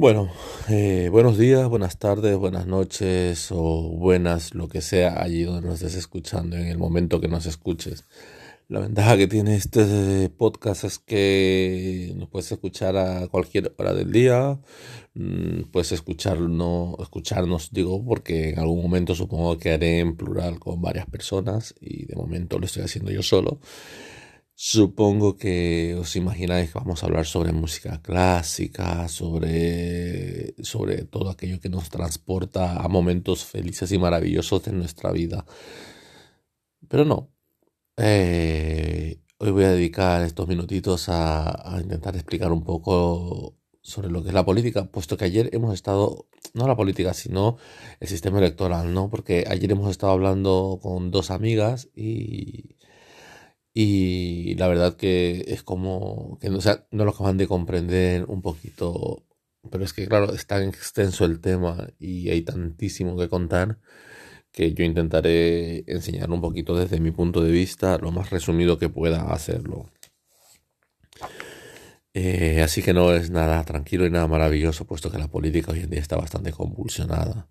Bueno, eh, buenos días, buenas tardes, buenas noches o buenas, lo que sea allí donde nos estés escuchando, en el momento que nos escuches. La ventaja que tiene este podcast es que nos puedes escuchar a cualquier hora del día, mm, puedes escucharnos, escucharnos, digo, porque en algún momento supongo que haré en plural con varias personas y de momento lo estoy haciendo yo solo. Supongo que os imagináis que vamos a hablar sobre música clásica, sobre, sobre todo aquello que nos transporta a momentos felices y maravillosos de nuestra vida. Pero no. Eh, hoy voy a dedicar estos minutitos a, a intentar explicar un poco sobre lo que es la política, puesto que ayer hemos estado, no la política, sino el sistema electoral, ¿no? Porque ayer hemos estado hablando con dos amigas y y la verdad que es como que no, no lo acaban de comprender un poquito, pero es que claro, es tan extenso el tema y hay tantísimo que contar que yo intentaré enseñar un poquito desde mi punto de vista, lo más resumido que pueda hacerlo. Eh, así que no es nada tranquilo y nada maravilloso, puesto que la política hoy en día está bastante convulsionada.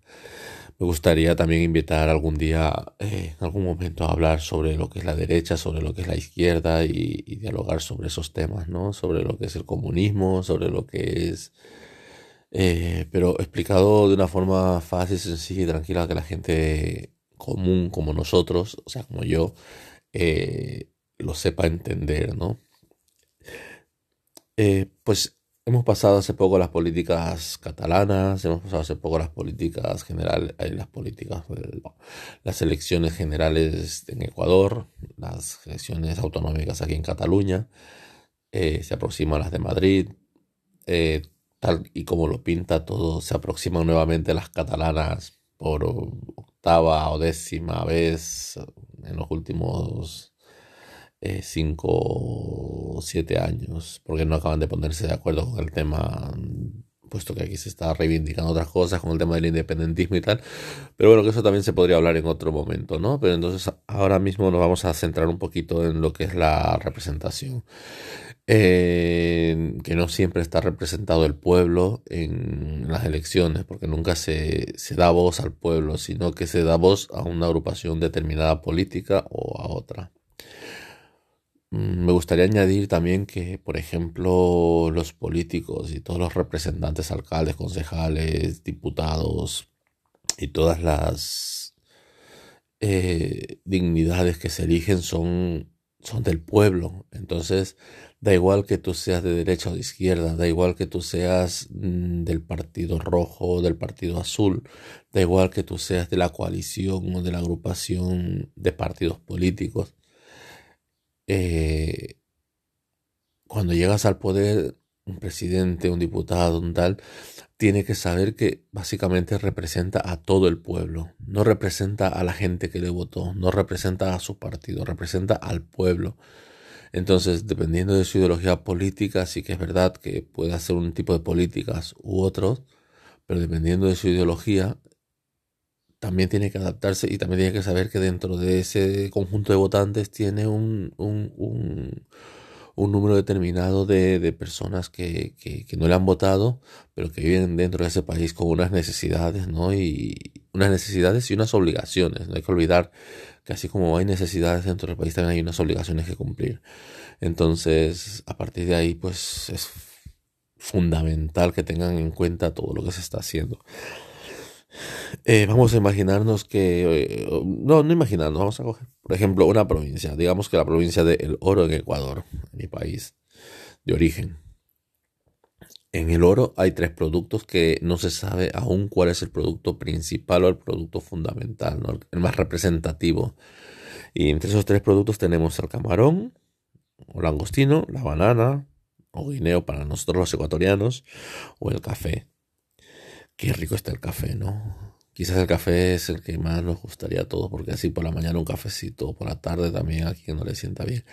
Me gustaría también invitar algún día, eh, en algún momento, a hablar sobre lo que es la derecha, sobre lo que es la izquierda y, dialogar sobre esos temas, ¿no? Sobre lo que es el comunismo, sobre lo que es... Eh, pero explicado de una forma fácil, sencilla y tranquila que la gente común como nosotros, o sea, como yo, eh, lo sepa entender, ¿no? pues Hemos pasado hace poco las políticas catalanas, hemos pasado hace poco las políticas generales, eh, las políticas, eh, las elecciones generales en Ecuador, las elecciones autonómicas aquí en Cataluña, eh, se aproximan las de Madrid, tal y como lo pinta todo, se aproximan nuevamente las catalanas por octava o décima vez en los últimos eh, cinco o siete años, porque no acaban de ponerse de acuerdo con el tema, puesto que aquí se está reivindicando otras cosas con el tema del independentismo y tal. Pero bueno, que eso también se podría hablar en otro momento, ¿no? Pero entonces ahora mismo nos vamos a centrar un poquito en lo que es la representación. que no siempre está representado el pueblo en las elecciones, porque nunca se, se da voz al pueblo, sino que se da voz a una agrupación determinada política o a otra. Mm, me gustaría añadir también que, por ejemplo, los políticos y todos los representantes, alcaldes, concejales, diputados y todas las eh, dignidades que se eligen son, son del pueblo. Entonces, da igual que tú seas de derecha o de izquierda, da igual que tú seas mm, del partido rojo o del partido azul, da igual que tú seas de la coalición o de la agrupación de partidos políticos eh, cuando llegas al poder, un presidente, un diputado, un tal, tiene que saber que básicamente representa a todo el pueblo, no representa a la gente que le votó, no representa a su partido, representa al pueblo. Entonces, dependiendo de su ideología política, sí que es verdad que puede hacer un tipo de políticas u otros, pero dependiendo de su ideología, también tiene que adaptarse y también tiene que saber que dentro de ese conjunto de votantes tiene un, un, un, un número determinado de, de personas que, que, que, no le han votado, pero que viven dentro de ese país con unas necesidades, ¿no? Y unas necesidades y unas obligaciones. No hay que olvidar que así como hay necesidades dentro del país, también hay unas obligaciones que cumplir. Entonces, a partir de ahí, pues es fundamental que tengan en cuenta todo lo que se está haciendo. Eh, vamos a imaginarnos que, eh, no, no imaginarnos, vamos a coger, por ejemplo, una provincia, digamos que la provincia de El Oro en Ecuador, mi país de origen. En el oro hay tres productos que no se sabe aún cuál es el producto principal o el producto fundamental, el más representativo. Y entre esos tres productos tenemos el camarón, o langostino, la banana, o guineo para nosotros los ecuatorianos, o el café. Qué rico está el café, ¿no? Quizás el café es el que más nos gustaría a todos, porque así por la mañana un cafecito, por la tarde también a quien no le sienta bien.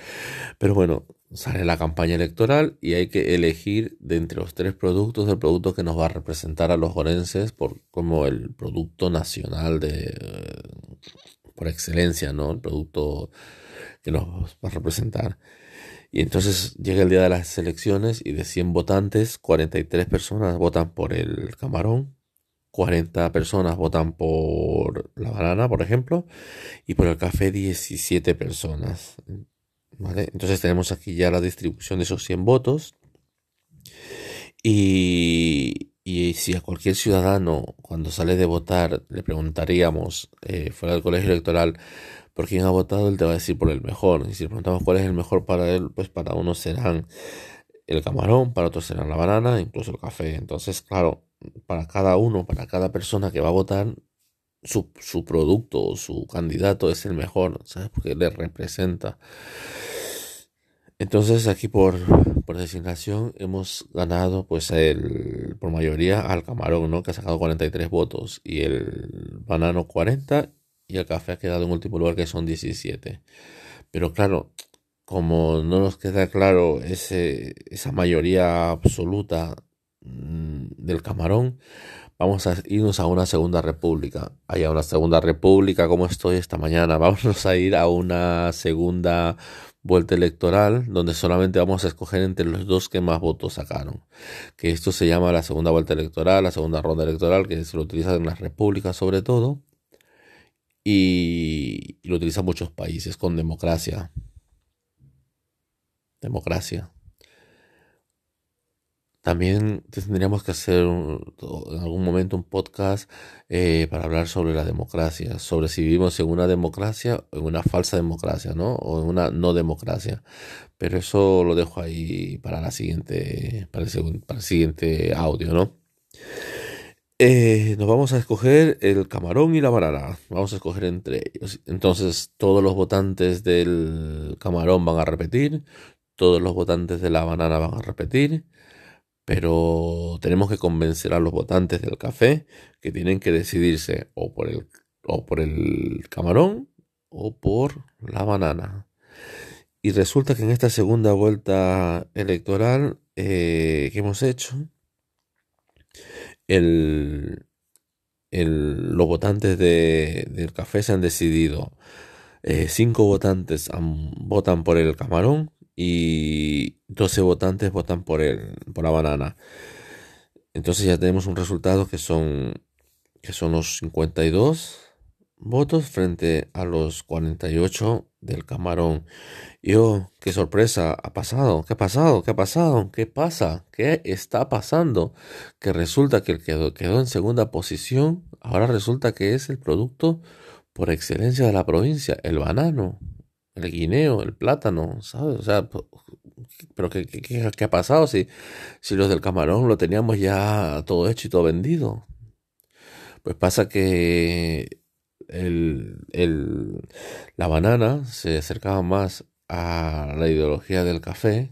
Pero bueno, sale la campaña electoral y hay que elegir de entre los tres productos el producto que nos va a representar a los orenses por, como el producto nacional de por excelencia, ¿no? El producto que nos va a representar. Y entonces llega el día de las elecciones y de 100 votantes, 43 personas votan por el camarón, 40 personas votan por la banana, por ejemplo, y por el café 17 personas. ¿Vale? Entonces tenemos aquí ya la distribución de esos 100 votos. Y, y si a cualquier ciudadano cuando sale de votar le preguntaríamos eh, fuera del colegio electoral por quién ha votado, él te va a decir por el mejor. Y si le preguntamos cuál es el mejor para él, pues para unos serán el camarón, para otros serán la banana, incluso el café. Entonces, claro, para cada uno, para cada persona que va a votar, su, su producto o su candidato es el mejor, ¿sabes? Porque le representa. Entonces aquí por, por designación hemos ganado pues el, por mayoría al camarón, ¿no? Que ha sacado 43 votos y el banano 40 y el café ha quedado en último lugar que son 17. Pero claro, como no nos queda claro ese, esa mayoría absoluta del camarón, vamos a irnos a una segunda república. Hay una segunda república como estoy esta mañana. Vamos a ir a una segunda vuelta electoral donde solamente vamos a escoger entre los dos que más votos sacaron. Que esto se llama la segunda vuelta electoral, la segunda ronda electoral, que se lo utiliza en las repúblicas sobre todo. Y, y lo utilizan muchos países con democracia. Democracia. También tendríamos que hacer en algún momento un podcast eh, para hablar sobre la democracia, sobre si vivimos en una democracia o en una falsa democracia, ¿no? O en una no democracia. Pero eso lo dejo ahí para la siguiente, para el, para el siguiente audio, ¿no? Eh, nos vamos a escoger el camarón y la banana. Vamos a escoger entre ellos. Entonces, todos los votantes del camarón van a repetir, todos los votantes de la banana van a repetir pero tenemos que convencer a los votantes del café que tienen que decidirse o por el, o por el camarón o por la banana. Y resulta que en esta segunda vuelta electoral eh, que hemos hecho, el, los votantes del café se han decidido. Eh, cinco votantes votan por el camarón, y 12 votantes votan por, el, por la banana. Entonces ya tenemos un resultado que son, que son los 52 votos frente a los 48 del camarón. Y oh, qué sorpresa, ha pasado, qué ha pasado, qué ha pasado, qué pasa, qué está pasando. Que resulta que el que quedó en segunda posición, ahora resulta que es el producto por excelencia de la provincia, el banano el guineo, el plátano, ¿sabes? O sea, pero ¿qué, qué, ha pasado si, si los del camarón lo teníamos ya todo hecho y todo vendido? Pues pasa que el, el, la banana se acercaba más a la ideología del café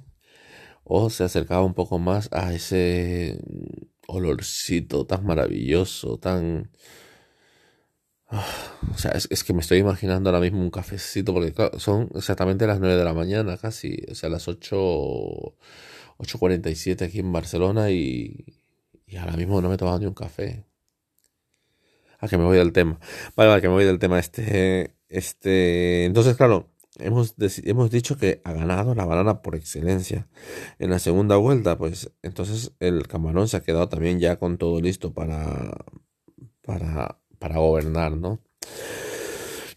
o se acercaba un poco más a ese olorcito tan maravilloso, tan o sea, es, que me estoy imaginando ahora mismo un cafecito, porque son exactamente las 9 de la mañana casi, o sea, las 8, 8.47 aquí en Barcelona y, y ahora mismo no me he tomado ni un café. A que me voy del tema. Vale, vale, que me voy del tema. Este, este, entonces, claro, hemos, hemos dicho que ha ganado la banana por excelencia. En la segunda vuelta, pues, entonces el camarón se ha quedado también ya con todo listo para, para para gobernar, ¿no?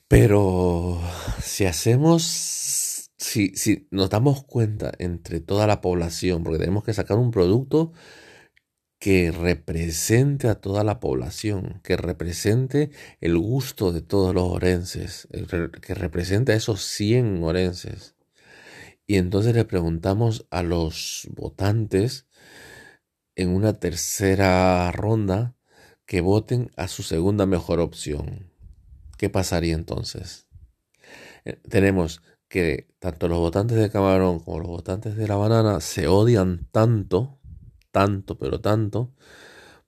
Pero si hacemos, si, si nos damos cuenta entre toda la población, porque tenemos que sacar un producto que represente a toda la población, que represente el gusto de todos los orenses, que represente a esos 100 orenses. Y entonces le preguntamos a los votantes en una tercera ronda que voten a su segunda mejor opción. ¿Qué pasaría entonces? Eh, tenemos que tanto los votantes de Camarón como los votantes de la banana se odian tanto, tanto, pero tanto,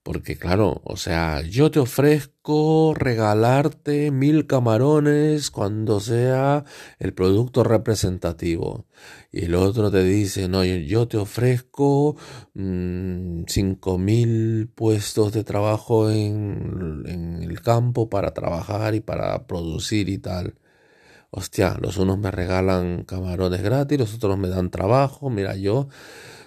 porque claro, o sea, yo te ofrezco regalarte mil camarones cuando sea el producto representativo. Y el otro te dice, no, yo te ofrezco mm, cinco mil puestos de trabajo en, en el campo para trabajar y para producir y tal. hostia, los unos me regalan camarones gratis, los otros me dan trabajo, mira yo, o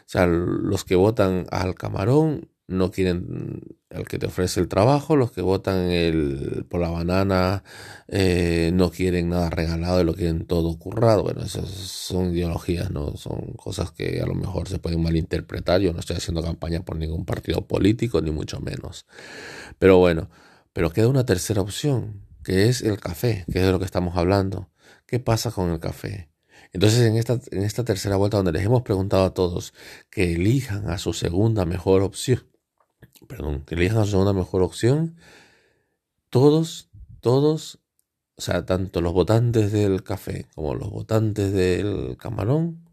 sea, los que votan al camarón no quieren el que te ofrece el trabajo, los que votan el, por la banana eh, no quieren nada regalado y lo quieren todo currado. Bueno, esas son ideologías, no son cosas que a lo mejor se pueden malinterpretar. Yo no estoy haciendo campaña por ningún partido político, ni mucho menos. Pero bueno, pero queda una tercera opción, que es el café, que es de lo que estamos hablando. ¿Qué pasa con el café? Entonces, en esta, en esta tercera vuelta, donde les hemos preguntado a todos que elijan a su segunda mejor opción, perdón, que elijan a su segunda mejor opción, todos, todos, o sea, tanto los votantes del café como los votantes del camarón,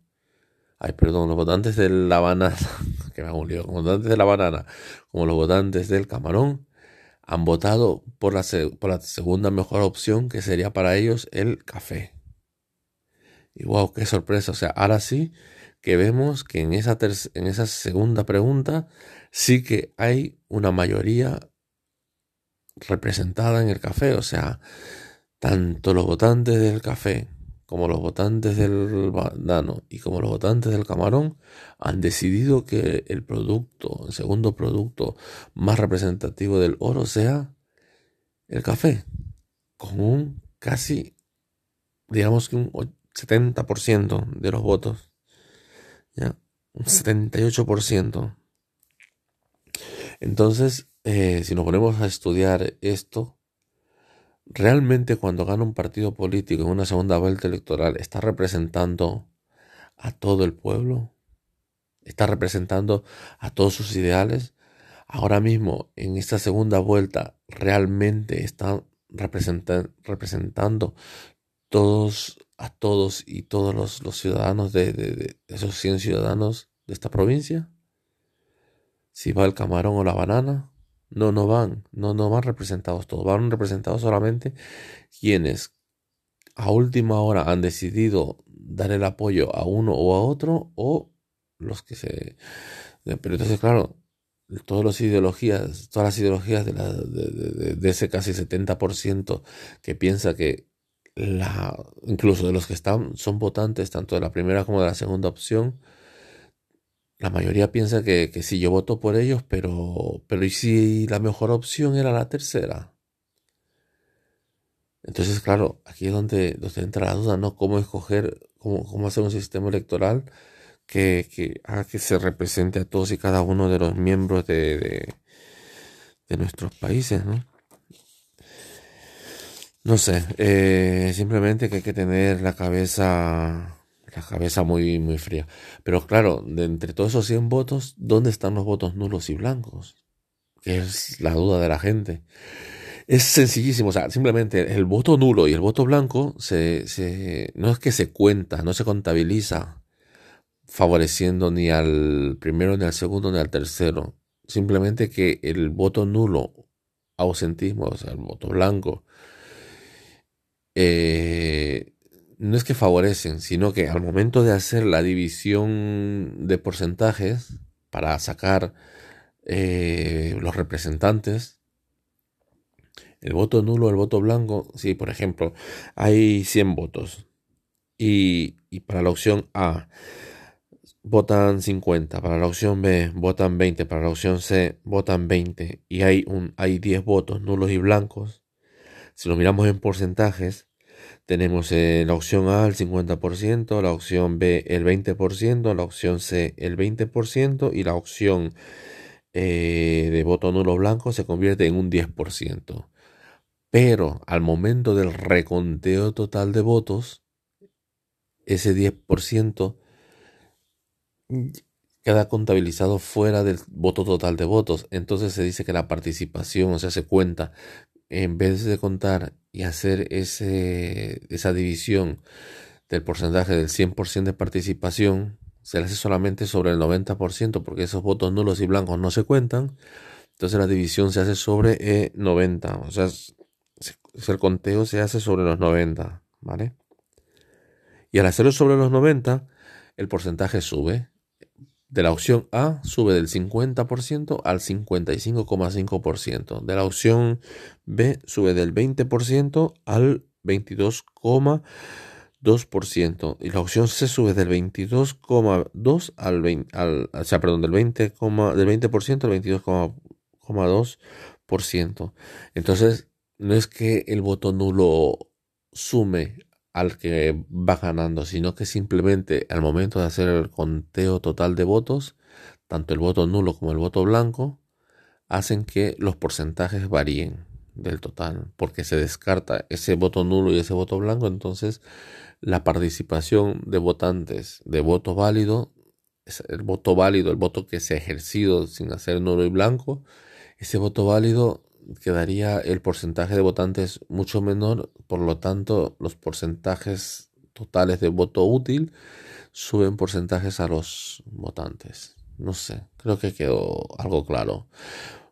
ay, perdón, los votantes de la banana, que me hago un lío, los votantes de la banana, como los votantes del camarón, han votado por la, por la segunda mejor opción, que sería para ellos el café. Y wow, qué sorpresa. O sea, ahora sí que vemos que en esa, en esa segunda pregunta sí que hay una mayoría representada en el café, o sea, tanto los votantes del café como los votantes del banano y como los votantes del camarón han decidido que el producto, el segundo producto más representativo del oro sea el café, con un casi, digamos que un 70% de los votos, ¿ya? un 78%. Entonces, eh, si nos ponemos a estudiar esto, realmente cuando gana un partido político en una segunda vuelta electoral, ¿está representando a todo el pueblo? ¿Está representando a todos sus ideales? Ahora mismo, en esta segunda vuelta, realmente están representando todos, a todos y todos los, ciudadanos de, esos 100 ciudadanos de esta provincia? si va el camarón o la banana. No, no van, no, no van representados todos, van representados solamente quienes a última hora han decidido dar el apoyo a uno o a otro o los que se... Pero entonces, claro, todas las ideologías, todas las ideologías de, la, de ese casi 70% que piensa que la, incluso de los que están, son votantes tanto de la primera como de la segunda opción, la mayoría piensa que, que sí, yo voto por ellos, pero, pero ¿y si la mejor opción era la tercera? Entonces, claro, aquí es donde, donde entra la duda, ¿no? ¿Cómo escoger, cómo, cómo hacer un sistema electoral que, que que se represente a todos y cada uno de los miembros de, de nuestros países, ¿no? No sé, eh, simplemente que hay que tener la cabeza la cabeza muy, muy fría. Pero claro, de entre todos esos 100 votos, ¿dónde están los votos nulos y blancos? Es la duda de la gente. Es sencillísimo, o sea, simplemente el voto nulo y el voto blanco se, se, no es que se cuenta, no se contabiliza favoreciendo ni al primero, ni al segundo, ni al tercero. Simplemente que el voto nulo, ausentismo, o sea, el voto blanco, eh, no es que favorecen, sino que al momento de hacer la división de porcentajes para sacar eh, los representantes, el voto nulo, el voto blanco, si por ejemplo hay 100 votos y, para la opción A votan 50, para la opción B votan 20, para la opción C votan 20 y hay, un, hay 10 votos nulos y blancos, si lo miramos en porcentajes, tenemos eh, la opción A el 50%, la opción B el 20%, la opción C el 20% y la opción eh, de voto nulo blanco se convierte en un 10%. Pero al momento del reconteo total de votos, ese 10% queda contabilizado fuera del voto total de votos. Entonces se dice que la participación, o sea, se cuenta en vez de contar y hacer ese, esa división del porcentaje del 100% de participación, se le hace solamente sobre el 90%, porque esos votos nulos y blancos no se cuentan. Entonces la división se hace sobre 90, eh, o sea, el conteo se hace sobre los 90, ¿vale? Y al hacerlo sobre los 90, el porcentaje sube de la opción A sube del 50% al 55,5%. De la opción B sube del 20% al 22,2% y la opción C sube del 22,2 al 20, al, o sea, perdón, del 20, del 20% al 22,2%. Entonces, no es que el voto nulo sume al que va ganando, sino que simplemente al momento de hacer el conteo total de votos, tanto el voto nulo como el voto blanco, hacen que los porcentajes varíen del total, porque se descarta ese voto nulo y ese voto blanco, entonces la participación de votantes de voto válido, el voto válido, el voto que se ha ejercido sin hacer nulo y blanco, ese voto válido quedaría el porcentaje de votantes mucho menor, por lo tanto los porcentajes totales de voto útil suben porcentajes a los votantes. No sé, creo que quedó algo claro.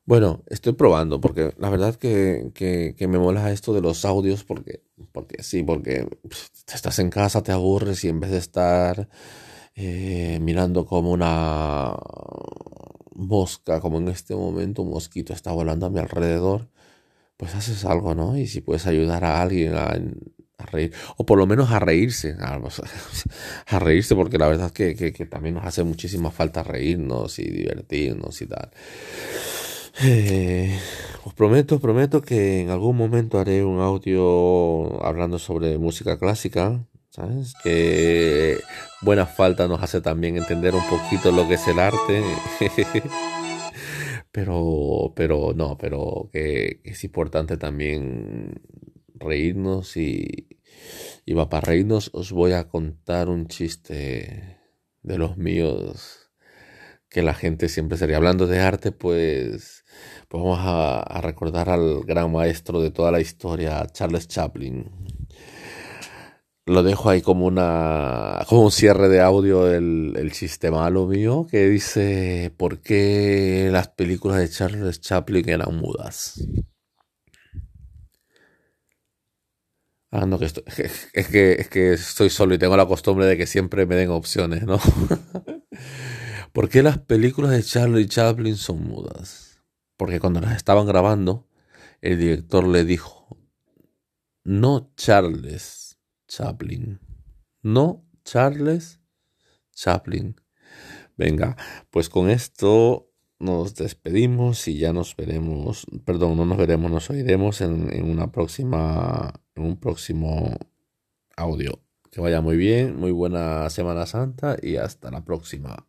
Bueno, estoy probando porque la verdad que, que, me mola esto de los audios porque, porque sí, porque estás en casa, te aburres y en vez de estar eh, mirando como una mosca, como en este momento un mosquito está volando a mi alrededor, pues haces algo, ¿no? Y si puedes ayudar a alguien a, reír, o por lo menos a reírse, a, reírse, porque la verdad que, que, también nos hace muchísima falta reírnos y divertirnos y tal. Eh, os prometo, prometo que en algún momento haré un audio hablando sobre música clásica, ¿sabes? Que buena falta nos hace también entender un poquito lo que es el arte. pero, pero no, pero que, es importante también reírnos y, y para reírnos os voy a contar un chiste de los míos que la gente siempre sería hablando de arte pues pues vamos a, recordar al gran maestro de toda la historia, Charles Chaplin. Lo dejo ahí como una como un cierre de audio el, el chiste malo mío que dice ¿Por qué las películas de Charles Chaplin eran mudas? Ah, no, que estoy, es, que, es que estoy solo y tengo la costumbre de que siempre me den opciones, ¿no? ¿Por qué las películas de Charlie Chaplin son mudas? porque cuando las estaban grabando, el director le dijo, no Charles Chaplin, no Charles Chaplin. Venga, pues con esto nos despedimos y ya nos veremos, perdón, no nos veremos, nos oiremos en, en una próxima, en un próximo audio. Que vaya muy bien, muy buena Semana Santa y hasta la próxima.